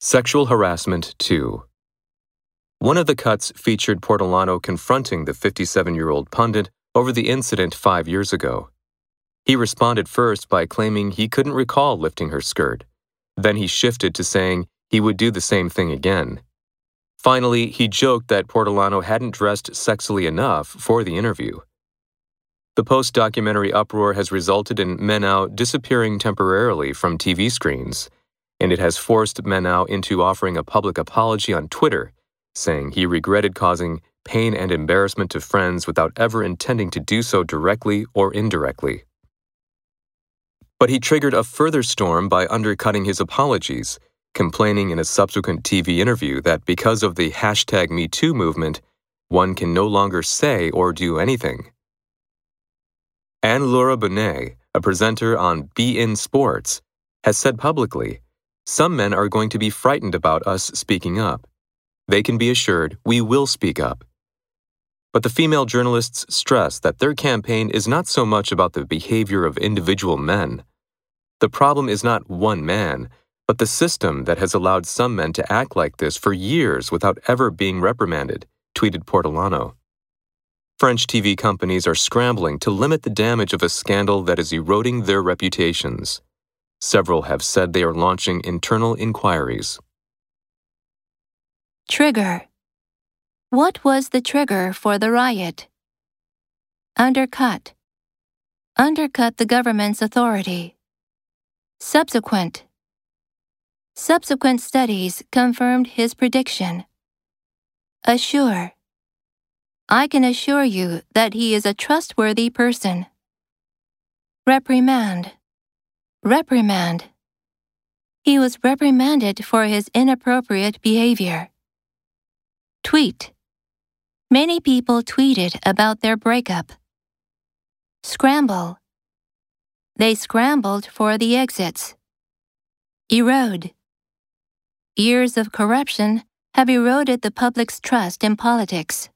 Sexual Harassment 2 One of the cuts featured Portolano confronting the 57 year old pundit over the incident five years ago. He responded first by claiming he couldn't recall lifting her skirt. Then he shifted to saying he would do the same thing again. Finally, he joked that Portolano hadn't dressed sexily enough for the interview. The post documentary uproar has resulted in Ménès disappearing temporarily from TV screens and it has forced Ménès into offering a public apology on Twitter, saying he regretted causing pain and embarrassment to friends without ever intending to do so directly or indirectly. But he triggered a further storm by undercutting his apologies, complaining in a subsequent TV interview that because of the hashtag MeToo movement, one can no longer say or do anything. Anne Laure Bonnet, a presenter on beIN Sports, has said publicly some men are going to be frightened about us speaking up. They can be assured we will speak up. But the female journalists stress that their campaign is not so much about the behavior of individual men. The problem is not one man, but the system that has allowed some men to act like this for years without ever being reprimanded, tweeted Portolano. French TV companies are scrambling to limit the damage of a scandal that is eroding their reputations. Several have said they are launching internal inquiries. Trigger What was the trigger for the riot? Undercut Undercut the government's authority. Subsequent Subsequent studies confirmed his prediction. Assure I can assure you that he is a trustworthy person. Reprimand Reprimand. He was reprimanded for his inappropriate behavior. Tweet. Many people tweeted about their breakup. Scramble. They scrambled for the exits. Erode. Years of corruption have eroded the public's trust in politics.